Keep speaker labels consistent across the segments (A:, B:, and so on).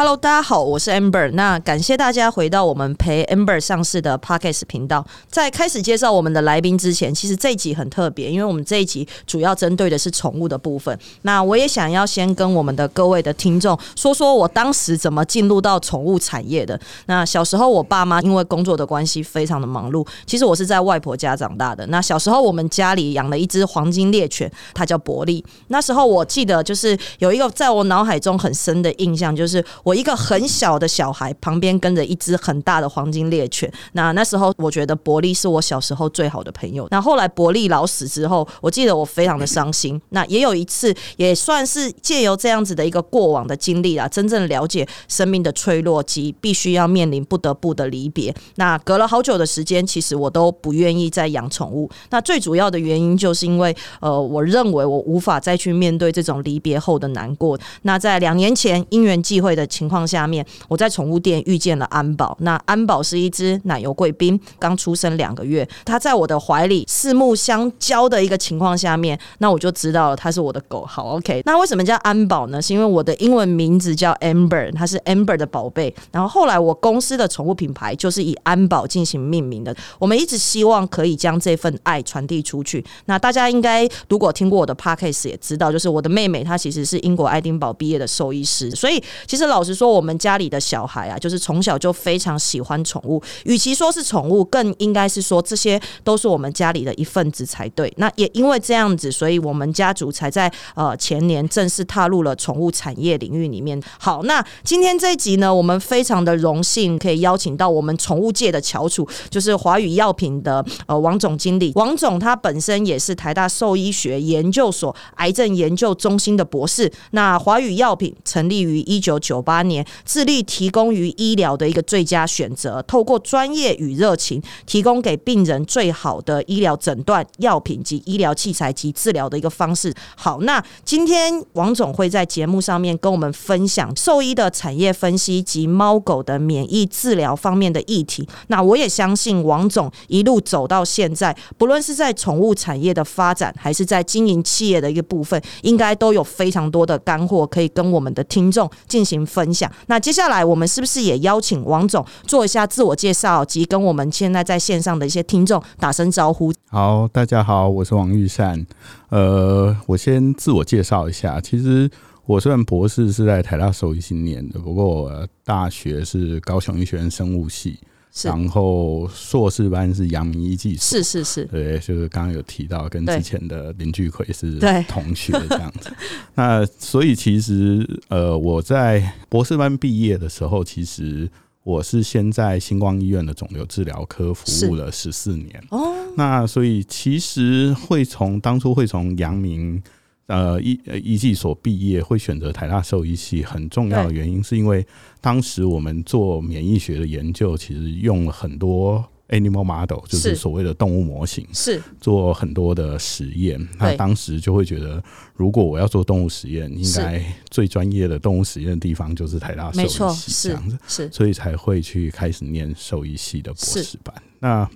A: Hello，大家好，我是 Amber。那感谢大家回到我们陪 Amber 上市的 Podcast 频道。在开始介绍我们的来宾之前，其实这一集很特别，因为我们这一集主要针对的是宠物的部分。那我也想要先跟我们的各位的听众说说我当时怎么进入到宠物产业的。那小时候我爸妈因为工作的关系非常的忙碌，其实我是在外婆家长大的。那小时候我们家里养了一只黄金猎犬，它叫伯利。那时候我记得就是有一个在我脑海中很深的印象，就是。我一个很小的小孩，旁边跟着一只很大的黄金猎犬。那那时候，我觉得伯利是我小时候最好的朋友。那后来伯利老死之后，我记得我非常的伤心。那也有一次，也算是借由这样子的一个过往的经历啊，真正了解生命的脆弱及必须要面临不得不的离别。那隔了好久的时间，其实我都不愿意再养宠物。那最主要的原因，就是因为呃，我认为我无法再去面对这种离别后的难过。那在两年前因缘际会的。情况下面，我在宠物店遇见了安宝。那安宝是一只奶油贵宾，刚出生两个月。它在我的怀里四目相交的一个情况下面，那我就知道了它是我的狗。好，OK。那为什么叫安宝呢？是因为我的英文名字叫 Amber，它是 Amber 的宝贝。然后后来我公司的宠物品牌就是以安宝进行命名的。我们一直希望可以将这份爱传递出去。那大家应该如果听过我的 Podcast 也知道，就是我的妹妹她其实是英国爱丁堡毕业的兽医师，所以其实老。只是说我们家里的小孩啊，就是从小就非常喜欢宠物。与其说是宠物，更应该是说这些都是我们家里的一份子才对。那也因为这样子，所以我们家族才在呃前年正式踏入了宠物产业领域里面。好，那今天这一集呢，我们非常的荣幸可以邀请到我们宠物界的翘楚，就是华宇药品的呃王总经理。王总他本身也是台大兽医学研究所癌症研究中心的博士。那华宇药品成立于一九九八。年，致力提供于医疗的一个最佳选择，透过专业与热情，提供给病人最好的医疗诊断、药品及医疗器材及治疗的一个方式。好，那今天王总会在节目上面跟我们分享兽医的产业分析及猫狗的免疫治疗方面的议题。那我也相信王总一路走到现在，不论是在宠物产业的发展，还是在经营企业的一个部分，应该都有非常多的干货可以跟我们的听众进行。分享。那接下来我们是不是也邀请王总做一下自我介绍，及跟我们现在在线上的一些听众打声招呼？
B: 好，大家好，我是王玉善。呃，我先自我介绍一下。其实我虽然博士是在台大兽医系念的，不过我大学是高雄医学院生物系。然后硕士班是阳明医技
A: 所，是是是，
B: 对，就是刚刚有提到跟之前的林巨奎是同学这样子。那所以其实呃，我在博士班毕业的时候，其实我是先在星光医院的肿瘤治疗科服务了十四年。哦，那所以其实会从当初会从阳明。呃，医呃医技所毕业会选择台大兽医系，很重要的原因是因为当时我们做免疫学的研究，其实用了很多 animal model，就是所谓的动物模型，
A: 是。
B: 做很多的实验。那当时就会觉得，如果我要做动物实验，应该最专业的动物实验的地方就是台大兽医系这样子，
A: 是，
B: 所以才会去开始念兽医系的博士班。那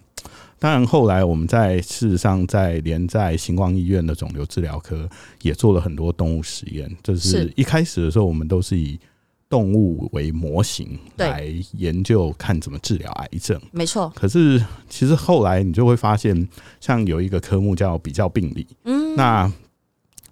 B: 当然，后来我们在事实上在连在星光医院的肿瘤治疗科也做了很多动物实验。就是一开始的时候，我们都是以动物为模型来研究，看怎么治疗癌症。
A: 没错。
B: 可是其实后来你就会发现，像有一个科目叫比较病理。嗯。那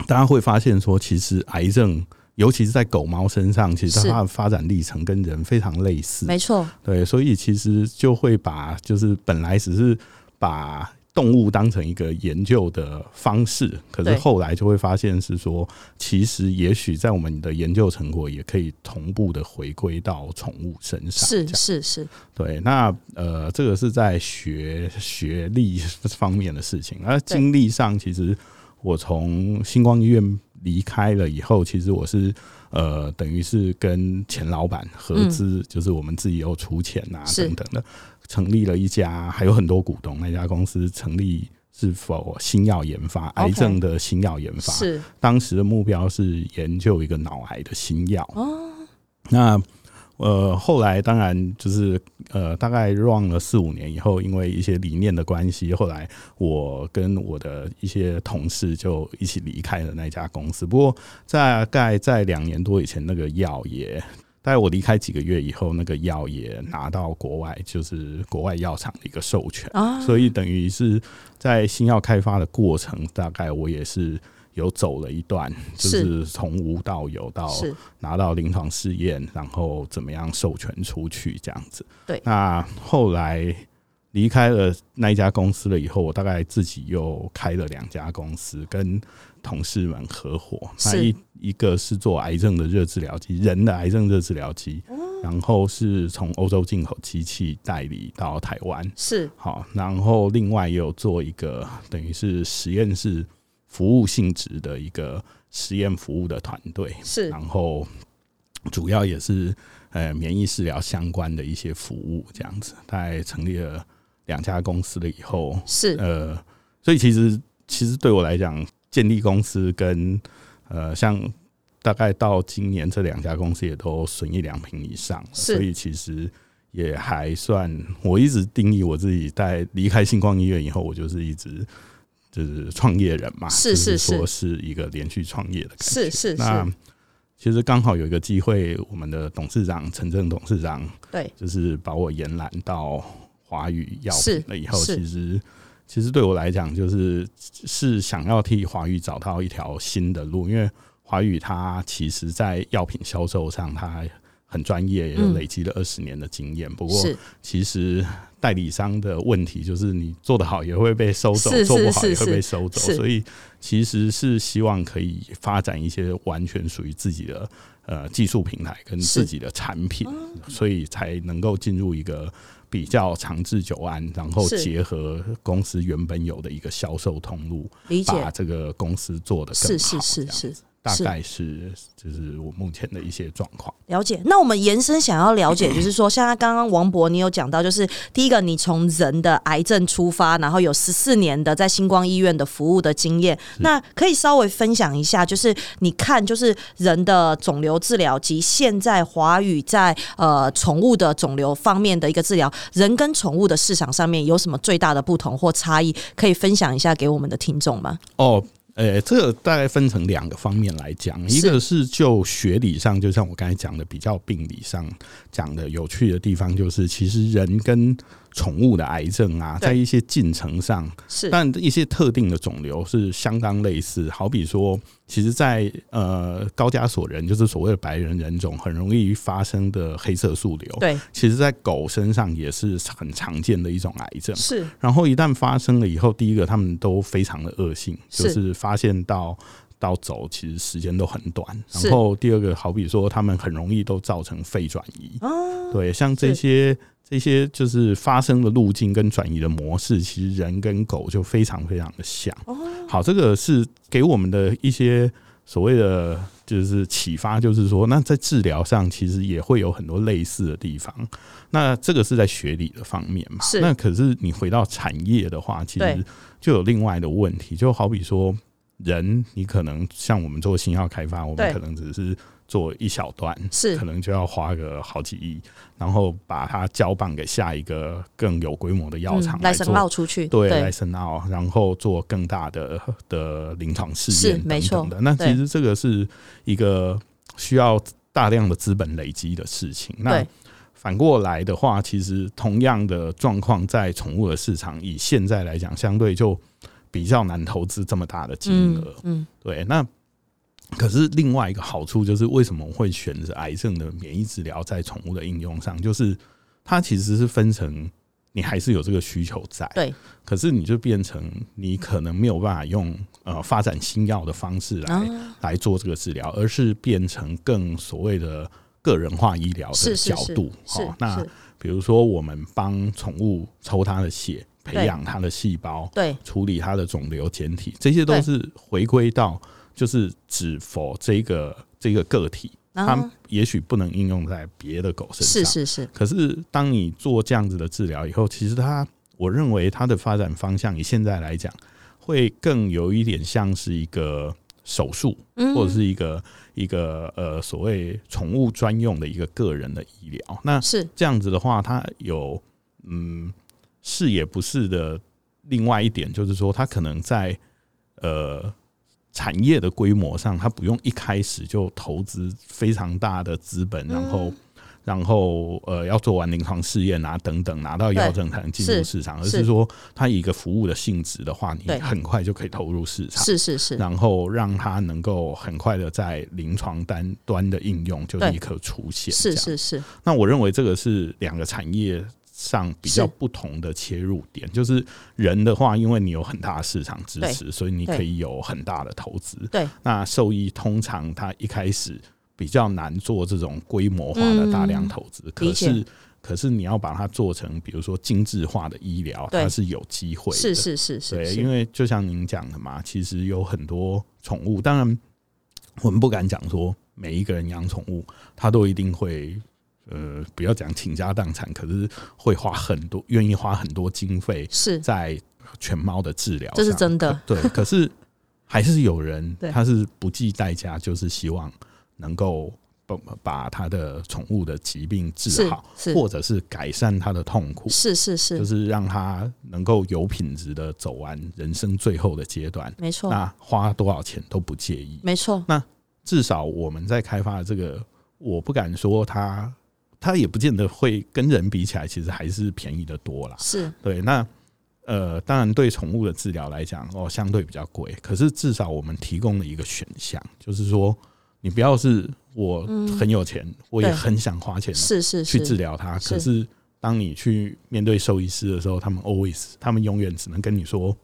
B: 大家会发现说，其实癌症，尤其是在狗猫身上，其实它的发展历程跟人非常类似。
A: 没错。
B: 对，所以其实就会把就是本来只是把动物当成一个研究的方式，可是后来就会发现是说，其实也许在我们的研究成果也可以同步的回归到宠物身上。
A: 是是是，
B: 对。那呃，这个是在学学历方面的事情，而经历上，其实我从星光医院离开了以后，其实我是呃，等于是跟前老板合资，就是我们自己有出钱啊等等的。成立了一家，还有很多股东。那家公司成立是否新药研发，癌症的新药研发？
A: 是
B: 当时的目标是研究一个脑癌的新药。哦，那呃，后来当然就是呃，大概 run 了四五年以后，因为一些理念的关系，后来我跟我的一些同事就一起离开了那家公司。不过大概在两年多以前，那个药也。大概我离开几个月以后，那个药也拿到国外，就是国外药厂的一个授权啊，所以等于是在新药开发的过程，大概我也是有走了一段，就是从无到有到拿到临床试验，然后怎么样授权出去这样子。
A: 对，
B: 那后来离开了那一家公司了以后，我大概自己又开了两家公司，跟同事们合伙。那一一个是做癌症的热治疗机，人的癌症热治疗机，然后是从欧洲进口机器代理到台湾，
A: 是。
B: 好，然后另外也有做一个等于是实验室服务性质的一个实验服务的团队，
A: 是，
B: 然后主要也是呃免疫治疗相关的一些服务这样子，大概成立了两家公司了以后，
A: 是
B: 呃，所以其实其实对我来讲，建立公司跟呃，像大概到今年，这两家公司也都损一两平以上，所以其实也还算。我一直定义我自己在离开星光医院以后，我就是一直就是创业人嘛，
A: 是是
B: 是，说是一个连续创业的感觉。
A: 是是
B: 那其实刚好有一个机会，我们的董事长陈正董事长
A: 对，
B: 就是把我延揽到华宇药品了以后，其实。其实对我来讲，就是是想要替华宇找到一条新的路，因为华宇它其实在药品销售上，它很专业，也累积了二十年的经验。不过，其实代理商的问题就是你做得好也会被收走，做不好也会被收走。所以，其实是希望可以发展一些完全属于自己的呃技术平台跟自己的产品，所以才能够进入一个。比较长治久安，然后结合公司原本有的一个销售通路，把这个公司做得更好。是是是是。大概是就是我目前的一些状况
A: 了解。那我们延伸想要了解，就是说，像他刚刚王博你有讲到，就是第一个，你从人的癌症出发，然后有十四年的在星光医院的服务的经验，那可以稍微分享一下，就是你看，就是人的肿瘤治疗及现在华语在呃宠物的肿瘤方面的一个治疗，人跟宠物的市场上面有什么最大的不同或差异，可以分享一下给我们的听众吗？
B: 哦。呃，这个大概分成两个方面来讲，一个是就学理上，就像我刚才讲的，比较病理上讲的有趣的地方，就是其实人跟。宠物的癌症啊，在一些进程上
A: 是，
B: 但一些特定的肿瘤是相当类似。好比说，其实，在呃高加索人，就是所谓的白人人种，很容易发生的黑色素瘤，
A: 对，
B: 其实在狗身上也是很常见的一种癌症。
A: 是，
B: 然后一旦发生了以后，第一个他们都非常的恶性，就是发现到到走，其实时间都很短。然后第二个，好比说，他们很容易都造成肺转移。哦，对，像这些。这些就是发生的路径跟转移的模式，其实人跟狗就非常非常的像。好，这个是给我们的一些所谓的就是启发，就是说，那在治疗上其实也会有很多类似的地方。那这个是在学理的方面嘛？
A: 是。
B: 那可是你回到产业的话，其实就有另外的问题，就好比说，人你可能像我们做新药开发，我们可能只是。做一小段
A: 是
B: 可能就要花个好几亿，然后把它交棒给下一个更有规模的药厂
A: 来申奥出去，
B: 对，来申奥，然后做更大的的临床试验等等的。那其实这个是一个需要大量的资本累积的事情。那反过来的话，其实同样的状况在宠物的市场，以现在来讲，相对就比较难投资这么大的金额。嗯，对，那。可是另外一个好处就是，为什么会选择癌症的免疫治疗在宠物的应用上？就是它其实是分成，你还是有这个需求在。
A: 对。
B: 可是你就变成你可能没有办法用呃发展新药的方式来来做这个治疗，而是变成更所谓的个人化医疗的角度。
A: 好，
B: 那比如说我们帮宠物抽它的血，培养它的细胞，
A: 对，
B: 处理它的肿瘤简体，这些都是回归到。就是只否这个这个个体，它也许不能应用在别的狗身
A: 上。是是是。
B: 可是当你做这样子的治疗以后，其实它，我认为它的发展方向，以现在来讲，会更有一点像是一个手术，或者是一个一个呃所谓宠物专用的一个个人的医疗。那
A: 是
B: 这样子的话，它有嗯是也不是的。另外一点就是说，它可能在呃。产业的规模上，它不用一开始就投资非常大的资本，然后。然后呃，要做完临床试验啊，等等，拿到药证才能进入市场。而是说，它以一个服务的性质的话，你很快就可以投入市场。
A: 是是是。
B: 然后让它能够很快的在临床单端的应用就立刻出现。
A: 是是是。
B: 那我认为这个是两个产业上比较不同的切入点。就是人的话，因为你有很大的市场支持，所以你可以有很大的投资。
A: 对。
B: 那兽医通常它一开始。比较难做这种规模化的大量投资，可是可是你要把它做成，比如说精致化的医疗，它是有机会。
A: 是是是是，
B: 对，因为就像您讲的嘛，其实有很多宠物，当然我们不敢讲说每一个人养宠物，他都一定会呃，不要讲倾家荡产，可是会花很多，愿意花很多经费
A: 是
B: 在犬猫的治疗，
A: 这是真的。
B: 对，可是还是有人 他是不计代价，就是希望。能够把把他的宠物的疾病治好，或者是改善他的痛苦，
A: 是是是，
B: 就是让他能够有品质的走完人生最后的阶段。
A: 没错，
B: 那花多少钱都不介意。
A: 没错，
B: 那至少我们在开发这个，我不敢说它，它也不见得会跟人比起来，其实还是便宜的多啦。
A: 是
B: 对，那呃，当然对宠物的治疗来讲，哦，相对比较贵，可是至少我们提供了一个选项，就是说。你不要是我很有钱，我也很想花钱，
A: 是是
B: 去治疗它。可是当你去面对兽医师的时候，他们 always，他们永远只能跟你说，嗯，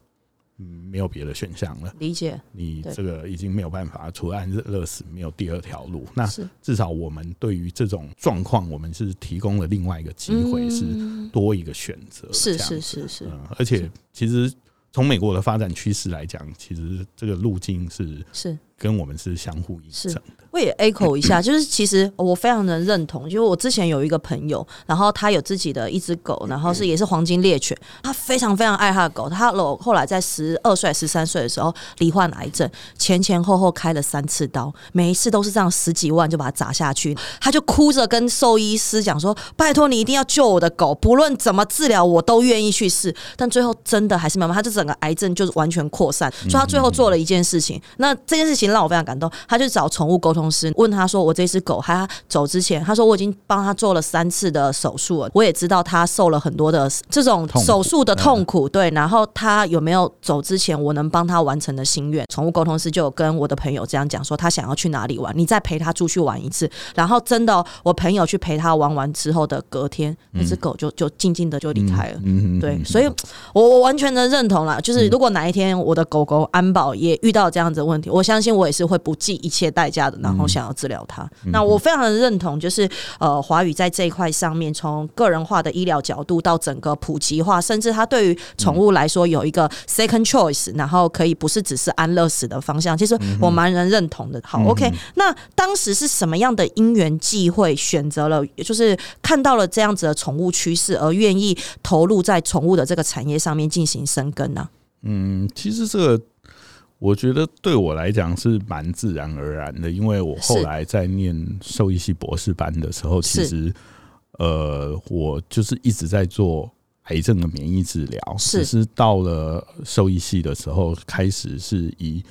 B: 没有别的选项了。
A: 理解，
B: 你这个已经没有办法，除了安乐死，没有第二条路。那至少我们对于这种状况，我们是提供了另外一个机会，是多一个选择。
A: 是是是是，
B: 而且其实从美国的发展趋势来讲，其实这个路径是
A: 是。
B: 跟我们是相互影响的。
A: 我也 echo 一下，就是其实我非常的认同，就是我之前有一个朋友，然后他有自己的一只狗，然后是也是黄金猎犬，他非常非常爱他的狗。他老后来在十二岁、十三岁的时候罹患癌症，前前后后开了三次刀，每一次都是这样十几万就把它砸下去。他就哭着跟兽医师讲说：“拜托你一定要救我的狗，不论怎么治疗我都愿意去试。”但最后真的还是没有，他这整个癌症就是完全扩散。所以他最后做了一件事情，那这件事情。让我非常感动，他就找宠物沟通师问他说：“我这只狗，他走之前，他说我已经帮他做了三次的手术了，我也知道他受了很多的这种手术的痛苦，对。然后他有没有走之前，我能帮他完成的心愿？宠物沟通师就跟我的朋友这样讲说，他想要去哪里玩，你再陪他出去玩一次。然后真的，我朋友去陪他玩完之后的隔天，那只狗就就静静的就离开了。对，所以我我完全的认同了，就是如果哪一天我的狗狗安保也遇到这样子的问题，我相信。我也是会不计一切代价的，然后想要治疗它。那我非常的认同，就是呃，华语在这一块上面，从个人化的医疗角度到整个普及化，甚至它对于宠物来说有一个 second choice，然后可以不是只是安乐死的方向。其实我蛮能认同的。好，OK，那当时是什么样的因缘际会选择了，就是看到了这样子的宠物趋势，而愿意投入在宠物的这个产业上面进行生根呢？
B: 嗯，其实这个。我觉得对我来讲是蛮自然而然的，因为我后来在念兽医系博士班的时候，其实呃，我就是一直在做癌症的免疫治疗，只是到了兽医系的时候，开始是以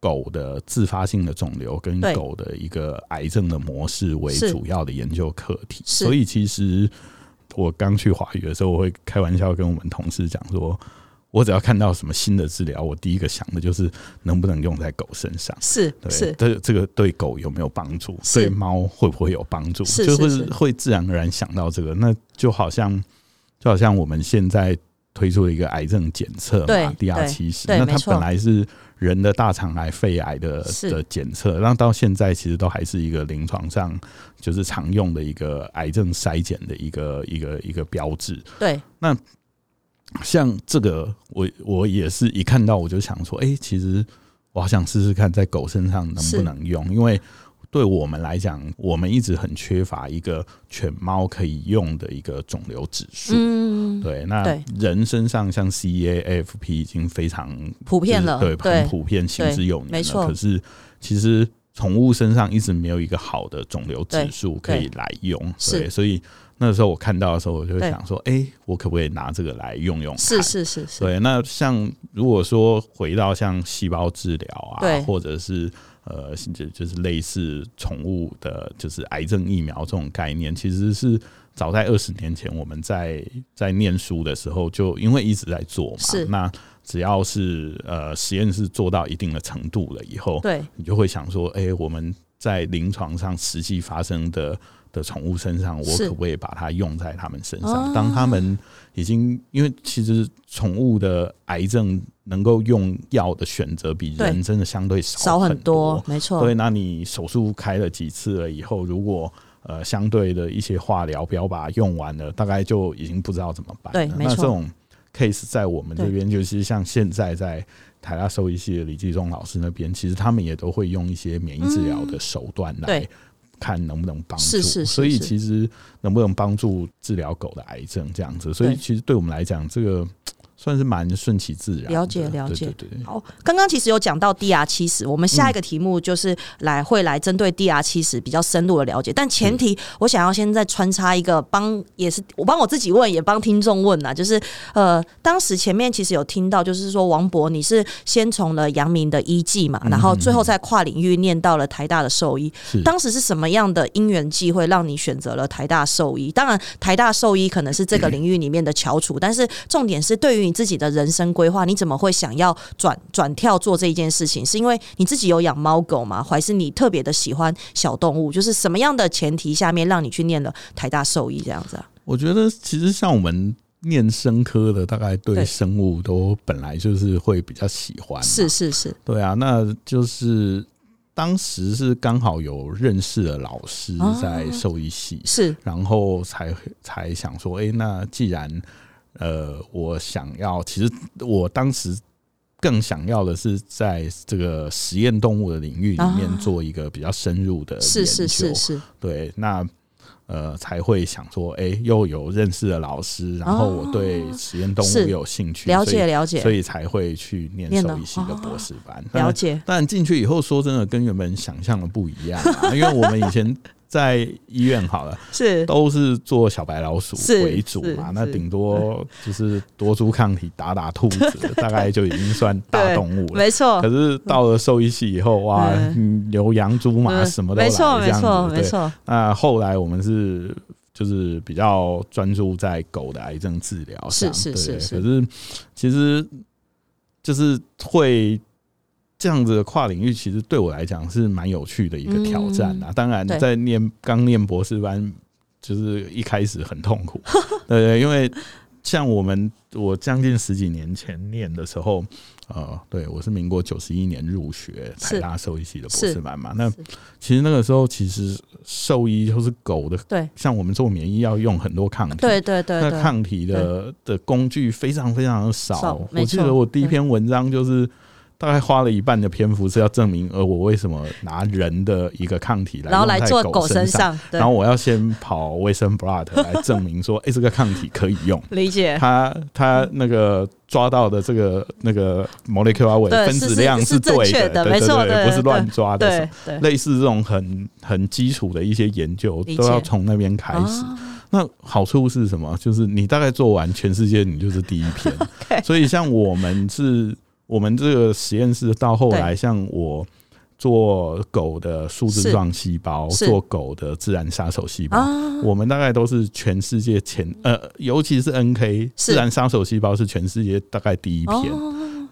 B: 狗的自发性的肿瘤跟狗的一个癌症的模式为主要的研究课题，所以其实我刚去华语的时候，我会开玩笑跟我们同事讲说。我只要看到什么新的治疗，我第一个想的就是能不能用在狗身上。
A: 是，是，
B: 这这个对狗有没有帮助？对猫会不会有帮助？就会会自然而然想到这个。那就好像就好像我们现在推出了一个癌症检测嘛，D R 七十，那它本来是人的大肠癌、肺癌的的检测，那到现在其实都还是一个临床上就是常用的一个癌症筛检的一个一个一个标志。
A: 对，
B: 那。像这个，我我也是一看到我就想说，哎，其实我好想试试看在狗身上能不能用，因为对我们来讲，我们一直很缺乏一个犬猫可以用的一个肿瘤指数。嗯，对，那人身上像 CAFP 已经非常
A: 普遍了，
B: 对，很普遍，行之有年了。可是其实宠物身上一直没有一个好的肿瘤指数可以来用，对，所以那时候我看到的时候，我就会想说，哎，我可不可以拿这个来用用？
A: 是是是是。
B: 对，那像如果说回到像细胞治疗啊，或者是呃，就就是类似宠物的，就是癌症疫苗这种概念，其实是早在二十年前我们在在念书的时候，就因为一直在做嘛，那。只要是呃实验室做到一定的程度了以后，
A: 对，
B: 你就会想说，哎，我们在临床上实际发生的的宠物身上，我可不可以把它用在他们身上？当他们已经，因为其实宠物的癌症能够用药的选择比人真的相对少很多，
A: 没错。
B: 所以，那你手术开了几次了以后，如果呃相对的一些化疗不要把它用完了，大概就已经不知道怎么办。
A: 对，
B: 没错。Case 在我们这边，就是像现在在台大兽医系的李继忠老师那边，其实他们也都会用一些免疫治疗的手段来看能不能帮助。所以其实能不能帮助治疗狗的癌症这样子，所以其实对我们来讲，这个。算是蛮顺其自然。
A: 了解了解。
B: 对对。
A: 好，刚刚其实有讲到 DR 七十，我们下一个题目就是来会来针对 DR 七十比较深入的了解。但前提，我想要先再穿插一个，帮也是我帮我自己问，也帮听众问啊，就是呃，当时前面其实有听到，就是说王博你是先从了阳明的医技嘛，然后最后在跨领域念到了台大的兽医。当时是什么样的因缘机会让你选择了台大兽医？当然，台大兽医可能是这个领域里面的翘楚，但是重点是对于你自己的人生规划，你怎么会想要转转跳做这一件事情？是因为你自己有养猫狗吗？还是你特别的喜欢小动物？就是什么样的前提下面让你去念了台大兽医这样子啊？
B: 我觉得其实像我们念生科的，大概对生物都本来就是会比较喜欢。
A: 是是是，
B: 对啊，那就是当时是刚好有认识的老师在兽医系，
A: 是，
B: 然后才才想说，哎，那既然呃，我想要，其实我当时更想要的是在这个实验动物的领域里面做一个比较深入的研究。
A: 是是是是，
B: 对，那呃才会想说，哎，又有认识的老师，然后我对实验动物有兴趣，
A: 了解了解，
B: 所以才会去念兽医系的博士班。
A: 了解，
B: 但进去以后，说真的，跟原本想象的不一样，因为我们以前。在医院好了，
A: 是
B: 都是做小白老鼠为主嘛，那顶多就是多株抗体打打兔子，大概就已经算大动物了。
A: 没错。
B: 可是到了兽医系以后，哇，牛羊猪马什么都来，
A: 没错没错没错。
B: 那后来我们是就是比较专注在狗的癌症治疗上，
A: 是是是。
B: 可是其实就是会。这样子的跨领域，其实对我来讲是蛮有趣的一个挑战啊。当然，在念刚念博士班，就是一开始很痛苦，对，因为像我们我将近十几年前念的时候，呃，对我是民国九十一年入学台大兽医系的博士班嘛。那其实那个时候，其实兽医就是狗的，
A: 对，
B: 像我们做免疫要用很多抗体，
A: 对对对，
B: 那抗体的的工具非常非常的少。我记得我第一篇文章就是。大概花了一半的篇幅是要证明，呃，我为什么拿人的一个抗体来，
A: 然后来做
B: 狗
A: 身上，
B: 然后我要先跑卫生 blood 来证明说，哎，这个抗体可以用。
A: 理解。
B: 他他那个抓到的这个那个 molecular weight 分子量是对
A: 的，
B: 没
A: 错，
B: 不是乱抓
A: 的。
B: 对，类似这种很很基础的一些研究，都要从那边开始。那好处是什么？就是你大概做完，全世界你就是第一篇。所以像我们是。我们这个实验室到后来，像我做狗的树枝状细胞，做狗的自然杀手细胞，我们大概都是全世界前呃，尤其是 NK 自然杀手细胞是全世界大概第一篇，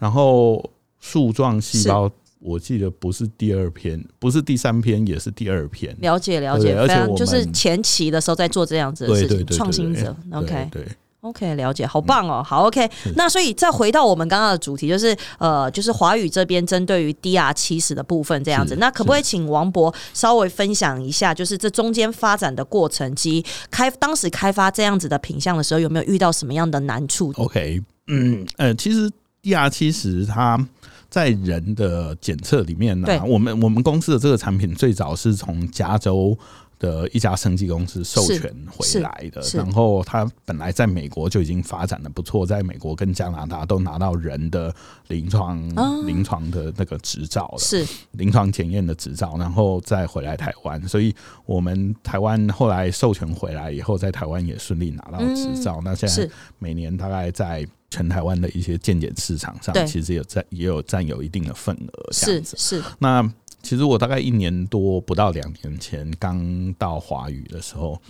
B: 然后树状细胞我记得不是第二篇，不是第三篇，也是第二篇。
A: 了解了解，而且就是前期的时候在做这样子的事情，创新者。OK，
B: 对。
A: OK，了解，好棒哦，好 OK。那所以再回到我们刚刚的主题，就是呃，就是华语这边针对于 DR 七十的部分这样子。那可不可以请王博稍微分享一下，就是这中间发展的过程及开当时开发这样子的品相的时候，有没有遇到什么样的难处
B: ？OK，嗯呃，其实 DR 七十它在人的检测里面呢，我们我们公司的这个产品最早是从加州。的一家生技公司授权回来的，然后他本来在美国就已经发展的不错，在美国跟加拿大都拿到人的临床临床的那个执照了，
A: 是。
B: 临床检验的执照，然后再回来台湾，所以我们台湾后来授权回来以后，在台湾也顺利拿到执照。那现在每年大概在全台湾的一些健检市场上，其实有占也有占有一定的份额，这样子。
A: 是。
B: 那。其实我大概一年多不到两年前刚到华语的时候，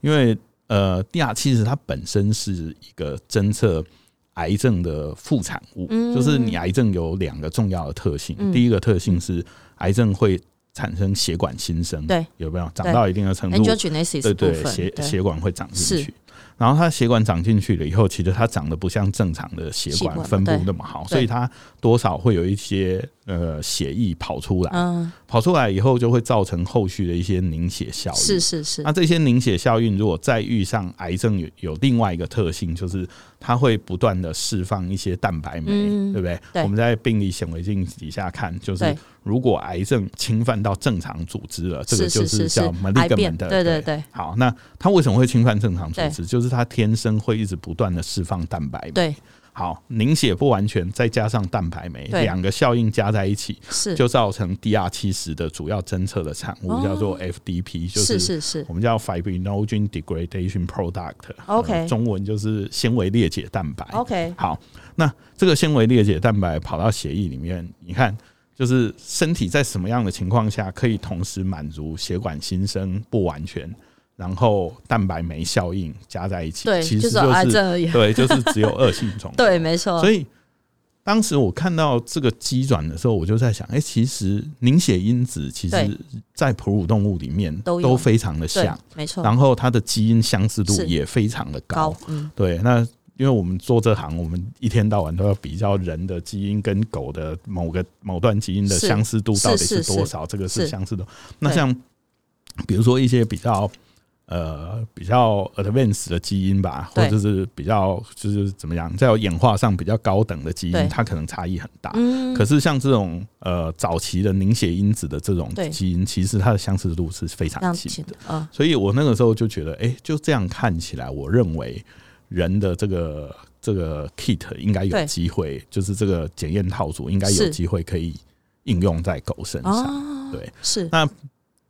B: 因为呃，地亚其实它本身是一个侦测癌症的副产物，就是你癌症有两个重要的特性，第一个特性是癌症会产生血管新生，
A: 对，
B: 有没有？长到一定的程度？对对，血血管会长进去。然后它血管长进去了以后，其实它长得不像正常的血管分布那么好，所以它多少会有一些呃血液跑出来，跑出来以后就会造成后续的一些凝血效应。
A: 是是是。
B: 那这些凝血效应如果再遇上癌症，有有另外一个特性，就是它会不断的释放一些蛋白酶，对不对？我们在病理显微镜底下看，就是如果癌症侵犯到正常组织了，这个就是叫 malignant 的。
A: 对对对。
B: 好，那它为什么会侵犯正常组织？就是它天生会一直不断的释放蛋白酶。
A: 对，
B: 好，凝血不完全，再加上蛋白酶，两个效应加在一起，
A: 是
B: 就造成 DR 七十的主要侦测的产物，叫做 FDP，就是
A: 是是，
B: 我们叫 Fibrinogen Degradation Product。
A: OK，
B: 中文就是纤维裂解蛋白。
A: OK，
B: 好，那这个纤维裂解蛋白跑到血液里面，你看，就是身体在什么样的情况下可以同时满足血管新生不完全？然后蛋白酶效应加在一起，
A: 对，
B: 其实
A: 就是癌症而已。
B: 对，就是只有恶性肿。
A: 对，没错。
B: 所以当时我看到这个机转的时候，我就在想，哎，其实凝血因子其实，在哺乳动物里面都都非常的像，
A: 没错。
B: 然后它的基因相似度也非常的高。嗯，对。那因为我们做这行，我们一天到晚都要比较人的基因跟狗的某个某段基因的相似度到底是多少，这个是相似的。那像比如说一些比较。呃，比较 advanced 的基因吧，或者是比较就是怎么样，在演化上比较高等的基因，它可能差异很大。嗯，可是像这种呃早期的凝血因子的这种基因，其实它的相似度是非常近的。啊，所以我那个时候就觉得，哎，就这样看起来，我认为人的这个这个 kit 应该有机会，就是这个检验套组应该有机会可以应用在狗身上。对，
A: 是。
B: 那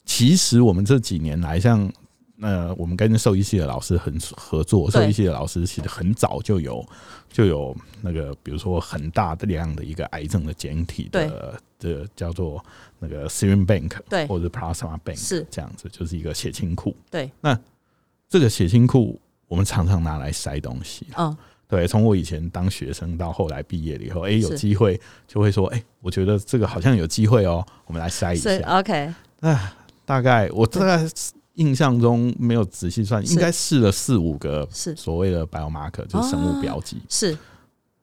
B: 其实我们这几年来，像那我们跟兽医系的老师很合作，兽医系的老师其实很早就有就有那个，比如说很大的量的一个癌症的简体的这叫做那个 serum bank，
A: 对，
B: 或者 plasma bank
A: 是
B: 这样子，就是一个血清库。
A: 对，
B: 那这个血清库我们常常拿来塞东西。嗯，对，从我以前当学生到后来毕业了以后，哎，有机会就会说，哎，我觉得这个好像有机会哦，我们来塞一下。
A: OK，
B: 啊，大概我大概。印象中没有仔细算，应该试了四五个是。所谓的 biomarker，就是生物标记。
A: 是，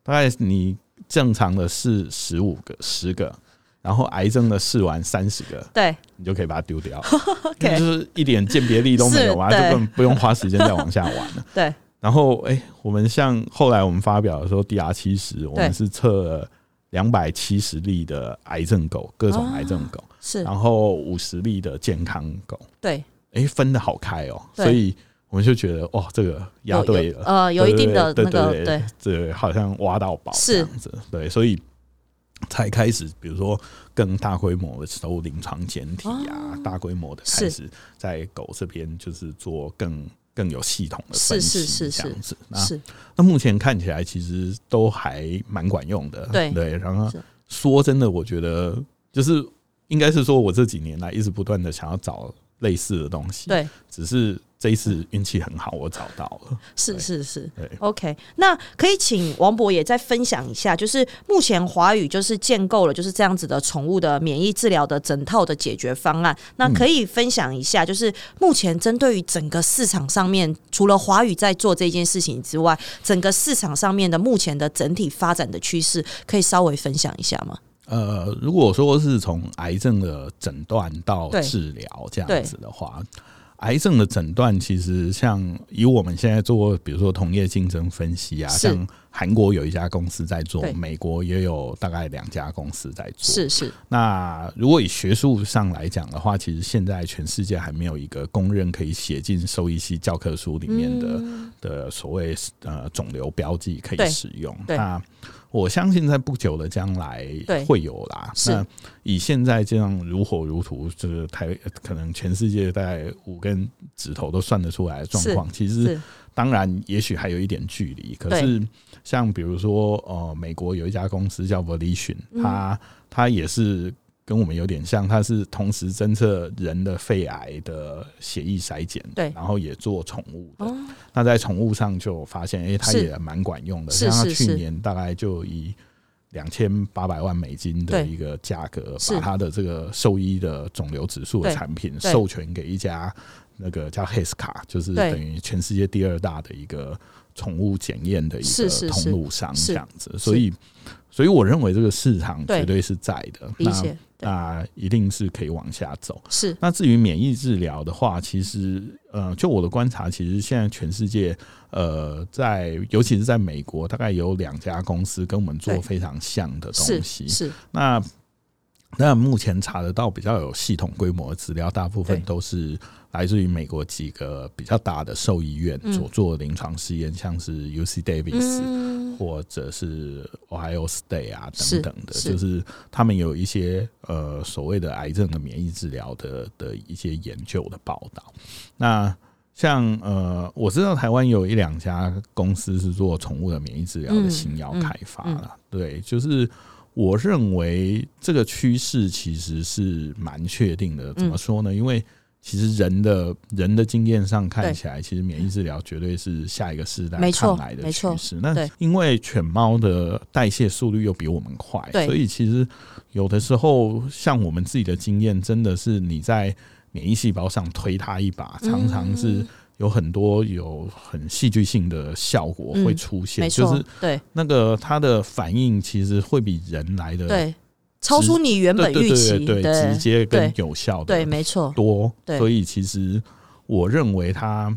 B: 大概你正常的试十五个、十个，然后癌症的试完三十个，
A: 对，
B: 你就可以把它丢掉，就是一点鉴别力都没有啊，就不用花时间再往下玩了。
A: 对。
B: 然后，哎，我们像后来我们发表的时候，DR 七十，我们是测了两百七十例的癌症狗，各种癌症狗，
A: 是，
B: 然后五十例的健康狗，
A: 对。
B: 哎，分的好开哦，所以我们就觉得，哇，这个押对了，
A: 呃，有一定的
B: 那
A: 个，
B: 对，这好像挖到宝这样子，对，所以才开始，比如说更大规模的收临床简体啊，大规模的开始在狗这边就是做更更有系统的分析这样子。那那目前看起来其实都还蛮管用的，
A: 对。
B: 对。然后说真的，我觉得就是应该是说我这几年来一直不断的想要找。类似的东西，
A: 对，
B: 只是这一次运气很好，我找到了。
A: 是是是，对，OK。那可以请王博也再分享一下，就是目前华语就是建构了就是这样子的宠物的免疫治疗的整套的解决方案。那可以分享一下，就是目前针对于整个市场上面，除了华语在做这件事情之外，整个市场上面的目前的整体发展的趋势，可以稍微分享一下吗？
B: 呃，如果说是从癌症的诊断到治疗这样子的话，癌症的诊断，其实像以我们现在做，比如说同业竞争分析啊，像韩国有一家公司在做，美国也有大概两家公司在做。
A: 是是。
B: 那如果以学术上来讲的话，其实现在全世界还没有一个公认可以写进兽医系教科书里面的的所谓呃肿瘤标记可以使用。那我相信在不久的将来会有啦。那以现在这样如火如荼，就是台可能全世界大概五根指头都算得出来的状况，其实当然也许还有一点距离。可是像比如说，呃，美国有一家公司叫 Volition，它它也是。跟我们有点像，它是同时侦测人的肺癌的血液筛检，
A: 对，
B: 然后也做宠物的。那在宠物上就发现，哎，它也蛮管用的。像它去年大概就以两千八百万美金的一个价格，把它的这个兽医的肿瘤指数的产品授权给一家那个叫 Heska，就是等于全世界第二大的一个宠物检验的一个通路商这样子。所以，所以我认为这个市场绝对是在的。那那一定是可以往下走。
A: 是。
B: 那至于免疫治疗的话，其实呃，就我的观察，其实现在全世界呃，在尤其是在美国，大概有两家公司跟我们做非常像的东西。
A: 是。
B: 那那目前查得到比较有系统规模的资料，大部分都是来自于美国几个比较大的兽医院所做的临床试验，像是 U C Davis 或者是 Ohio State 啊等等的，就是他们有一些呃所谓的癌症的免疫治疗的的一些研究的报道。那像呃，我知道台湾有一两家公司是做宠物的免疫治疗的新药开发了，对，就是。我认为这个趋势其实是蛮确定的。怎么说呢？因为其实人的人的经验上看起来，其实免疫治疗绝对是下一个时代看来的趋势。那因为犬猫的代谢速率又比我们快，所以其实有的时候，像我们自己的经验，真的是你在免疫细胞上推它一把，常常是。有很多有很戏剧性的效果会出现，就是
A: 对。
B: 那个它的反应其实会比人来的
A: 对超出你原本预期，
B: 对直接更有效的
A: 对没错。
B: 多，所以其实我认为它，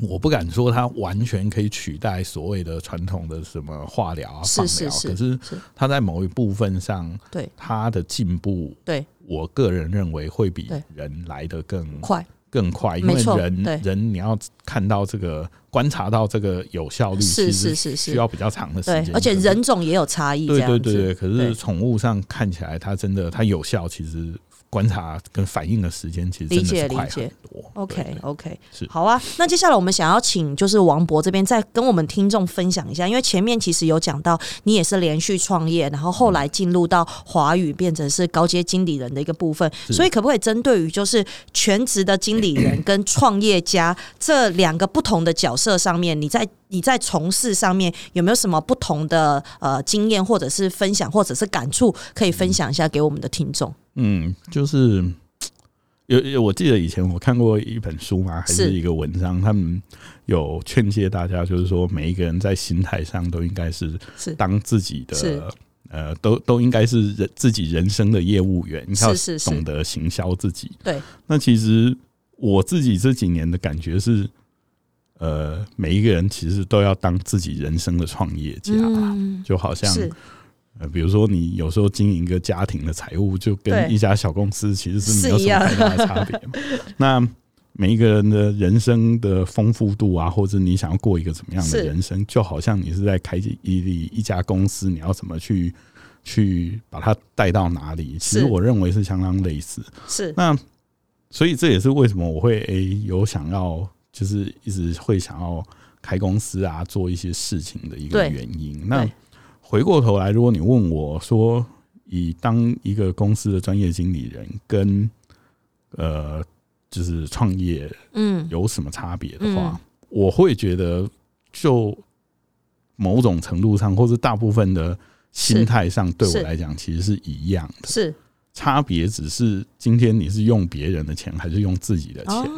B: 我不敢说它完全可以取代所谓的传统的什么化疗啊、放疗，可是它在某一部分上，
A: 对。
B: 它的进步，
A: 对。
B: 我个人认为会比人来的更
A: 快。
B: 更快，因为人人你要看到这个观察到这个有效率，
A: 是是是
B: 需要比较长的时间，
A: 而且人种也有差异。
B: 对对对对，可是宠物上看起来它真的它有效，其实。观察跟反应的时间其实
A: 理解理解
B: 多。
A: OK OK
B: 是
A: 好啊。那接下来我们想要请就是王博这边再跟我们听众分享一下，因为前面其实有讲到你也是连续创业，然后后来进入到华语变成是高阶经理人的一个部分，所以可不可以针对于就是全职的经理人跟创业家这两个不同的角色上面，你在你在从事上面有没有什么不同的呃经验，或者是分享，或者是感触，可以分享一下给我们的听众？
B: 嗯，就是 有有，我记得以前我看过一本书嘛，还是。一个文章，他们有劝诫大家，就是说每一个人在心态上都应该是
A: 是。
B: 当自己的呃，都都应该是人自己人生的业务员，你要懂得行销自己。
A: 对，
B: 那其实我自己这几年的感觉是，呃，每一个人其实都要当自己人生的创业家，就好像。呃，比如说你有时候经营一个家庭的财务，就跟一家小公司其实是没有什么太大的差别。那每一个人的人生的丰富度啊，或者你想要过一个怎么样的人生，就好像你是在开一一家公司，你要怎么去去把它带到哪里？其实我认为是相当类似。
A: 是
B: 那所以这也是为什么我会诶有想要，就是一直会想要开公司啊，做一些事情的一个原因。那回过头来，如果你问我说，以当一个公司的专业经理人跟呃，就是创业，嗯，有什么差别的话，我会觉得，就某种程度上，或是大部分的心态上，对我来讲，其实是一样的。
A: 是
B: 差别只是今天你是用别人的钱，还是用自己的钱。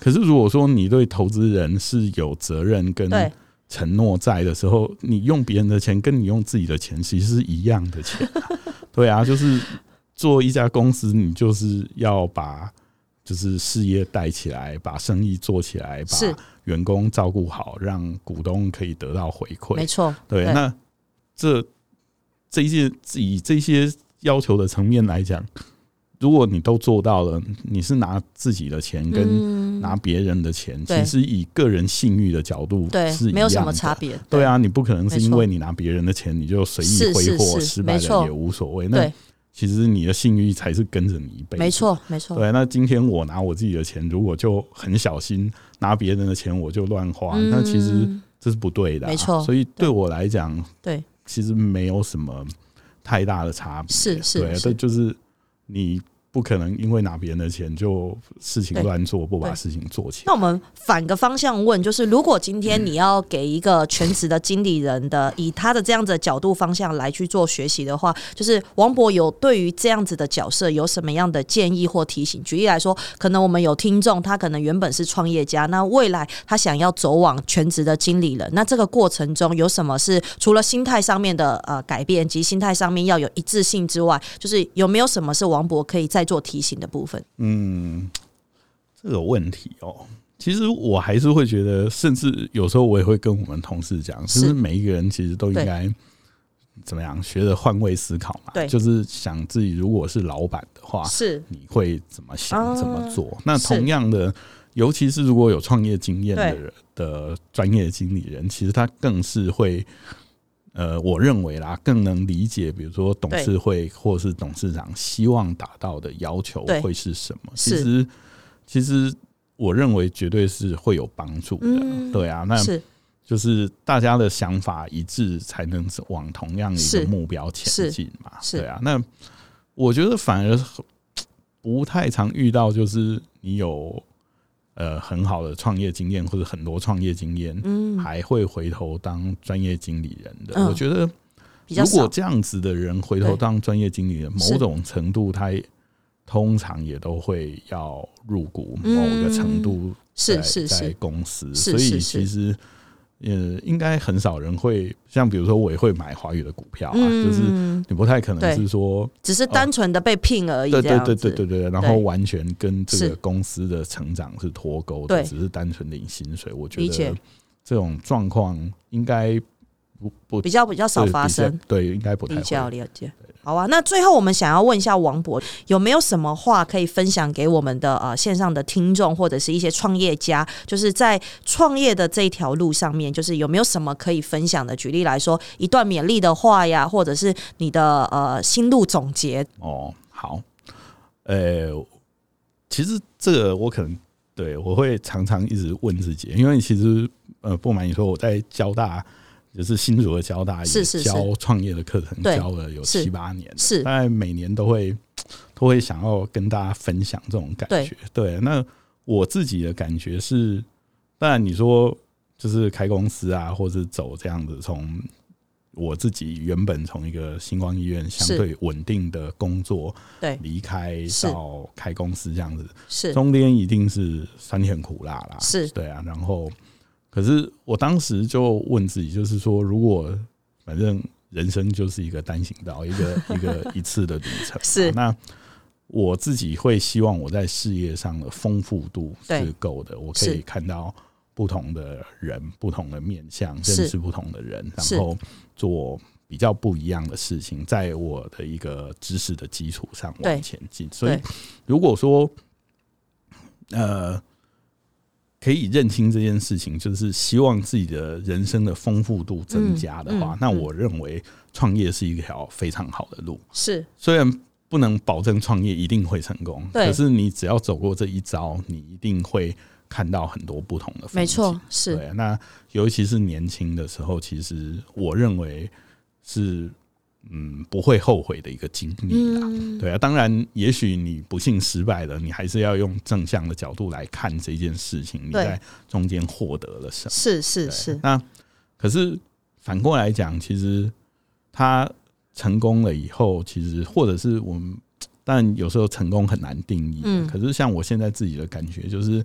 B: 可是如果说你对投资人是有责任跟。承诺在的时候，你用别人的钱，跟你用自己的钱，其实是一样的钱。对啊，就是做一家公司，你就是要把就是事业带起来，把生意做起来，把员工照顾好，让股东可以得到回馈。
A: 没错，
B: 对。那这这一些以这些要求的层面来讲，如果你都做到了，你是拿自己的钱跟拿别人的钱，其实以个人信誉的角度是
A: 没有什么差别。
B: 对。啊，你不可能是因为你拿别人的钱，你就随意挥霍，失败了也无所谓。那其实你的信誉才是跟着你一辈子，
A: 没错，没错。
B: 对，那今天我拿我自己的钱，如果就很小心拿别人的钱，我就乱花，那其实这是不对的，
A: 没错。
B: 所以对我来讲，
A: 对，
B: 其实没有什么太大的差别，
A: 是是，
B: 对，这就是你。不可能因为拿别人的钱就事情乱做，不把事情做起来。
A: 那我们反个方向问，就是如果今天你要给一个全职的经理人的，以他的这样子的角度方向来去做学习的话，就是王博有对于这样子的角色有什么样的建议或提醒？举例来说，可能我们有听众，他可能原本是创业家，那未来他想要走往全职的经理人，那这个过程中有什么是除了心态上面的呃改变及心态上面要有一致性之外，就是有没有什么是王博可以在做提醒的部分，
B: 嗯，这个问题哦，其实我还是会觉得，甚至有时候我也会跟我们同事讲，其实每一个人其实都应该怎么样，学着换位思考嘛，
A: 对，
B: 就是想自己如果是老板的话，
A: 是。
B: 你会怎么想，怎么做？那同样的，尤其是如果有创业经验的人的专业经理人，其实他更是会。呃，我认为啦，更能理解，比如说董事会或是董事长希望达到的要求会是什么。其实，其实我认为绝对是会有帮助的。对啊，那就是大家的想法一致，才能往同样一个目标前进嘛。对啊，那我觉得反而 不太常遇到，就是你有。呃，很好的创业经验或者很多创业经验，嗯，还会回头当专业经理人的。我觉得，如果这样子的人回头当专业经理人，某种程度他通常也都会要入股某个程度，
A: 是是
B: 在公司，所以其实。呃，应该很少人会像比如说，我也会买华语的股票啊，就是你不太可能是说
A: 只是单纯的被聘而已，
B: 对对对对对对，然后完全跟这个公司的成长是脱钩的，只是单纯领薪水。我觉得这种状况应该不不
A: 比较比较少发生，
B: 对，应该不太
A: 比较了解。好啊，那最后我们想要问一下王博，有没有什么话可以分享给我们的呃线上的听众或者是一些创业家，就是在创业的这一条路上面，就是有没有什么可以分享的？举例来说，一段勉励的话呀，或者是你的呃心路总结。
B: 哦，好，呃，其实这个我可能对我会常常一直问自己，因为其实呃不瞒你说，我在交大。就是新竹的交大也教创业的课程，教了有七八年，
A: 是。
B: 大概每年都会都会想要跟大家分享这种感觉。对，那我自己的感觉是，当然你说就是开公司啊，或者走这样子，从我自己原本从一个星光医院相对稳定的工作，
A: 对。
B: 离开到开公司这样子，
A: 是。
B: 中间一定是酸甜苦辣啦，
A: 是。
B: 对啊，然后。可是我当时就问自己，就是说，如果反正人生就是一个单行道，一个 一个一次的旅程，
A: 是。
B: 那我自己会希望我在事业上的丰富度是够的，我可以看到不同的人、不同的面相，认识不同的人，然后做比较不一样的事情，在我的一个知识的基础上往前进。所以，如果说呃。可以认清这件事情，就是希望自己的人生的丰富度增加的话，那我认为创业是一条非常好的路。
A: 是，
B: 虽然不能保证创业一定会成功，可是你只要走过这一招，你一定会看到很多不同的。
A: 没错，是。
B: 对，那尤其是年轻的时候，其实我认为是。嗯，不会后悔的一个经历啦。对啊，当然，也许你不幸失败了，你还是要用正向的角度来看这件事情。你在中间获得了什么？
A: 是是是。
B: 那可是反过来讲，其实他成功了以后，其实或者是我们，但有时候成功很难定义。嗯。可是像我现在自己的感觉就是。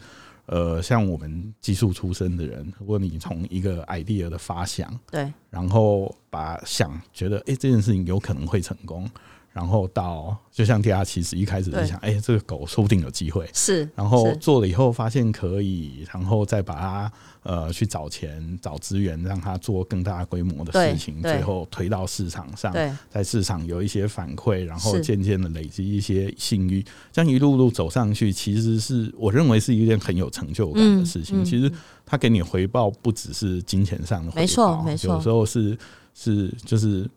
B: 呃，像我们技术出身的人，如果你从一个 idea 的发想，
A: 对，
B: 然后把想觉得，哎，这件事情有可能会成功，然后到就像第二，其实一开始是想，哎，这个狗说不定有机会，
A: 是，
B: 然后做了以后发现可以，然后再把它呃去找钱、找资源，让它做更大规模的事情，最后推到市场上，在市场有一些反馈，然后渐渐的累积一些信誉，这样一路路走上去，其实是我认为是一件很有成就感的事情。其实它给你回报不只是金钱上的回报，
A: 没错，没错，
B: 有时候是是就是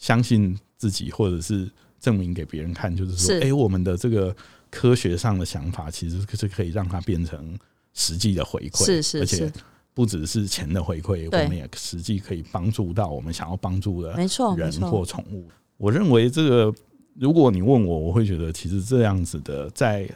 B: 相信自己，或者是。证明给别人看，就是说，哎，我们的这个科学上的想法，其实是可以让它变成实际的回馈，
A: 是是，
B: 而且不只是钱的回馈，我们也实际可以帮助到我们想要帮助的，
A: 没错，
B: 人或宠物。我认为这个，如果你问我，我会觉得其实这样子的，在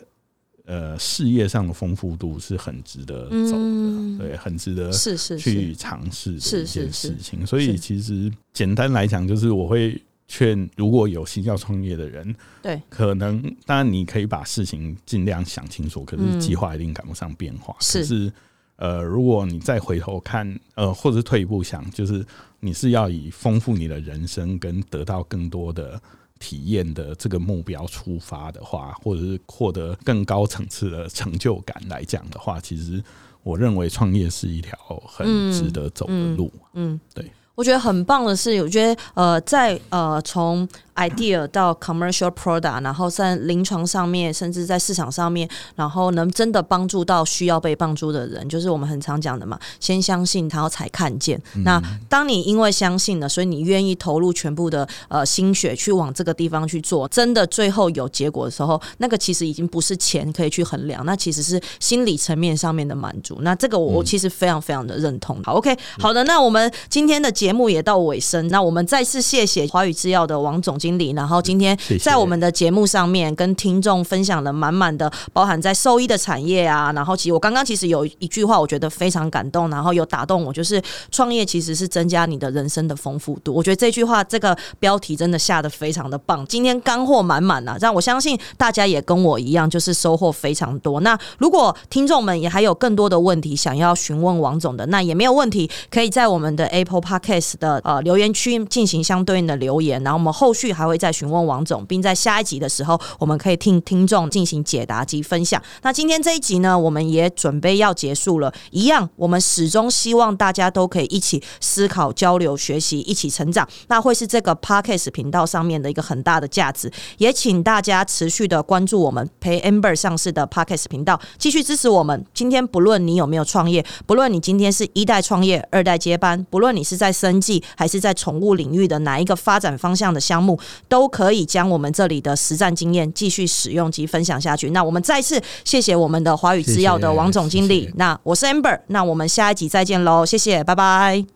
B: 呃事业上的丰富度是很值得走的，对，很值得
A: 是是
B: 去尝试的一件事情。所以其实简单来讲，就是我会。劝如果有心要创业的人，
A: 对，
B: 可能当然你可以把事情尽量想清楚，可是计划一定赶不上变化。可是，呃，如果你再回头看，呃，或者退一步想，就是你是要以丰富你的人生跟得到更多的体验的这个目标出发的话，或者是获得更高层次的成就感来讲的话，其实我认为创业是一条很值得走的路。嗯，对。
A: 我觉得很棒的是，我觉得呃，在呃从。idea 到 commercial product，然后在临床上面，甚至在市场上面，然后能真的帮助到需要被帮助的人，就是我们很常讲的嘛。先相信，然后才看见。那当你因为相信了，所以你愿意投入全部的呃心血去往这个地方去做，真的最后有结果的时候，那个其实已经不是钱可以去衡量，那其实是心理层面上面的满足。那这个我其实非常非常的认同。好，OK，好的，那我们今天的节目也到尾声，那我们再次谢谢华宇制药的王总。经理，然后今天在我们的节目上面跟听众分享了满满的，包含在兽医的产业啊。然后其实我刚刚其实有一句话，我觉得非常感动，然后有打动我，就是创业其实是增加你的人生的丰富度。我觉得这句话这个标题真的下的非常的棒，今天干货满满啊，让我相信大家也跟我一样，就是收获非常多。那如果听众们也还有更多的问题想要询问王总的，那也没有问题，可以在我们的 Apple Podcast s 的呃留言区进行相对应的留言，然后我们后续。还会再询问王总，并在下一集的时候，我们可以听听众进行解答及分享。那今天这一集呢，我们也准备要结束了。一样，我们始终希望大家都可以一起思考、交流、学习，一起成长。那会是这个 Podcast 频道上面的一个很大的价值。也请大家持续的关注我们陪 Amber 上市的 Podcast 频道，继续支持我们。今天不论你有没有创业，不论你今天是一代创业、二代接班，不论你是在生计还是在宠物领域的哪一个发展方向的项目。都可以将我们这里的实战经验继续使用及分享下去。那我们再次谢谢我们的华宇制药的王总经理。那我是 Amber，那我们下一集再见喽，谢谢，拜拜。